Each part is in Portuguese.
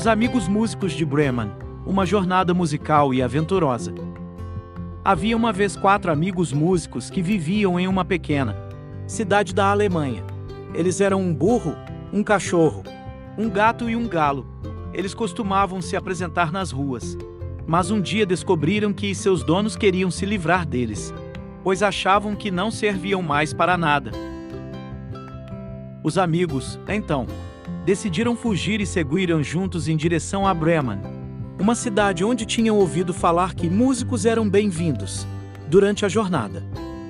Os Amigos Músicos de Bremen Uma jornada musical e aventurosa. Havia uma vez quatro amigos músicos que viviam em uma pequena cidade da Alemanha. Eles eram um burro, um cachorro, um gato e um galo. Eles costumavam se apresentar nas ruas. Mas um dia descobriram que seus donos queriam se livrar deles, pois achavam que não serviam mais para nada. Os amigos, então, decidiram fugir e seguiram juntos em direção a Bremen, uma cidade onde tinham ouvido falar que músicos eram bem-vindos. Durante a jornada,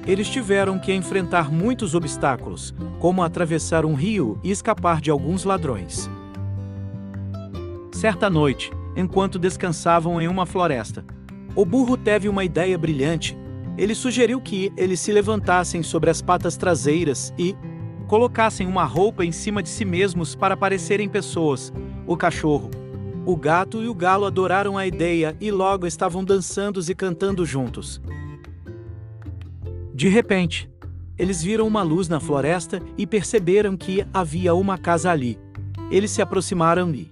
eles tiveram que enfrentar muitos obstáculos, como atravessar um rio e escapar de alguns ladrões. Certa noite, enquanto descansavam em uma floresta, o burro teve uma ideia brilhante. Ele sugeriu que eles se levantassem sobre as patas traseiras e, colocassem uma roupa em cima de si mesmos para parecerem pessoas. O cachorro, o gato e o galo adoraram a ideia e logo estavam dançando e cantando juntos. De repente, eles viram uma luz na floresta e perceberam que havia uma casa ali. Eles se aproximaram e,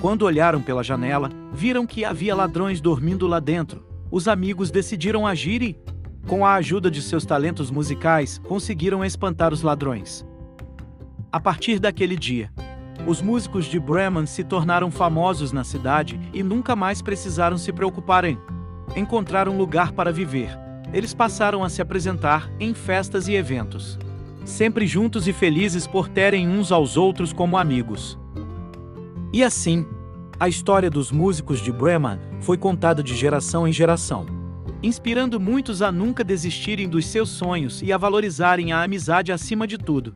quando olharam pela janela, viram que havia ladrões dormindo lá dentro. Os amigos decidiram agir e, com a ajuda de seus talentos musicais, conseguiram espantar os ladrões. A partir daquele dia, os músicos de Bremen se tornaram famosos na cidade e nunca mais precisaram se preocupar em encontrar um lugar para viver. Eles passaram a se apresentar em festas e eventos, sempre juntos e felizes por terem uns aos outros como amigos. E assim, a história dos músicos de Bremen foi contada de geração em geração, inspirando muitos a nunca desistirem dos seus sonhos e a valorizarem a amizade acima de tudo.